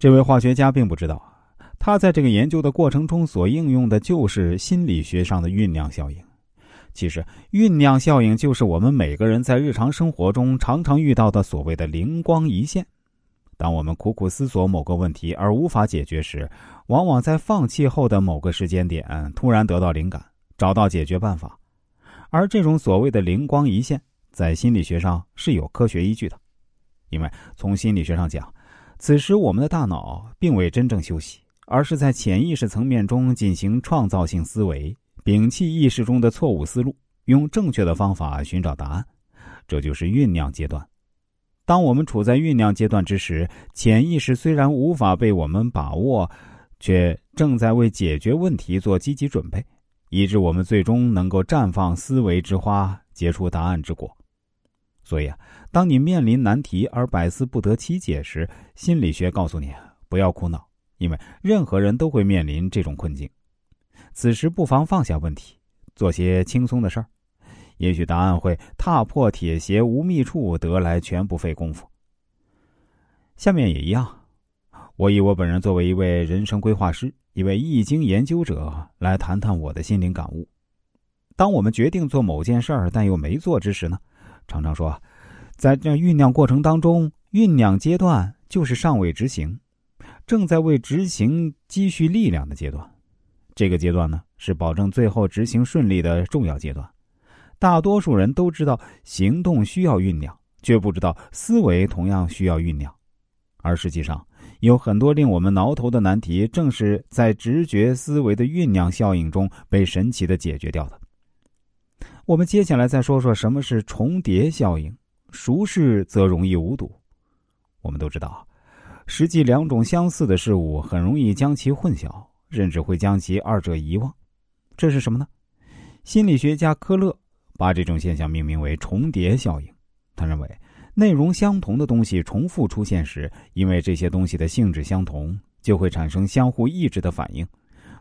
这位化学家并不知道，他在这个研究的过程中所应用的就是心理学上的酝酿效应。其实，酝酿效应就是我们每个人在日常生活中常常遇到的所谓的灵光一现。当我们苦苦思索某个问题而无法解决时，往往在放弃后的某个时间点突然得到灵感，找到解决办法。而这种所谓的灵光一现，在心理学上是有科学依据的，因为从心理学上讲，此时我们的大脑并未真正休息，而是在潜意识层面中进行创造性思维。摒弃意识中的错误思路，用正确的方法寻找答案，这就是酝酿阶段。当我们处在酝酿阶段之时，潜意识虽然无法被我们把握，却正在为解决问题做积极准备，以致我们最终能够绽放思维之花，结出答案之果。所以啊，当你面临难题而百思不得其解时，心理学告诉你不要苦恼，因为任何人都会面临这种困境。此时不妨放下问题，做些轻松的事儿，也许答案会踏破铁鞋无觅处，得来全不费工夫。下面也一样，我以我本人作为一位人生规划师、一位易经研究者来谈谈我的心灵感悟。当我们决定做某件事儿，但又没做之时呢，常常说，在这酝酿过程当中，酝酿阶段就是尚未执行，正在为执行积蓄力量的阶段。这个阶段呢，是保证最后执行顺利的重要阶段。大多数人都知道行动需要酝酿，却不知道思维同样需要酝酿。而实际上，有很多令我们挠头的难题，正是在直觉思维的酝酿效应中被神奇的解决掉的。我们接下来再说说什么是重叠效应。熟视则容易无睹。我们都知道，实际两种相似的事物很容易将其混淆。甚至会将其二者遗忘，这是什么呢？心理学家科勒把这种现象命名为重叠效应。他认为，内容相同的东西重复出现时，因为这些东西的性质相同，就会产生相互抑制的反应，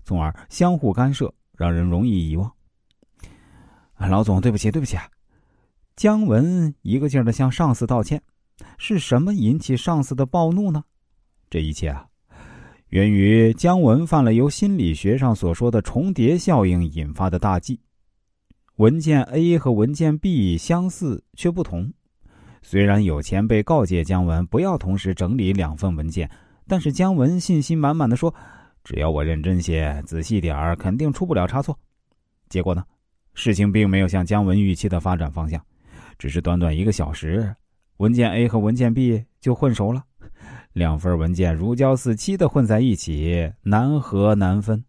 从而相互干涉，让人容易遗忘。老总，对不起，对不起啊。姜文一个劲儿的向上司道歉，是什么引起上司的暴怒呢？这一切啊。源于姜文犯了由心理学上所说的重叠效应引发的大忌。文件 A 和文件 B 相似却不同。虽然有前辈告诫姜文不要同时整理两份文件，但是姜文信心满满的说：“只要我认真些、仔细点儿，肯定出不了差错。”结果呢，事情并没有像姜文预期的发展方向，只是短短一个小时，文件 A 和文件 B 就混熟了。两份文件如胶似漆的混在一起，难合难分。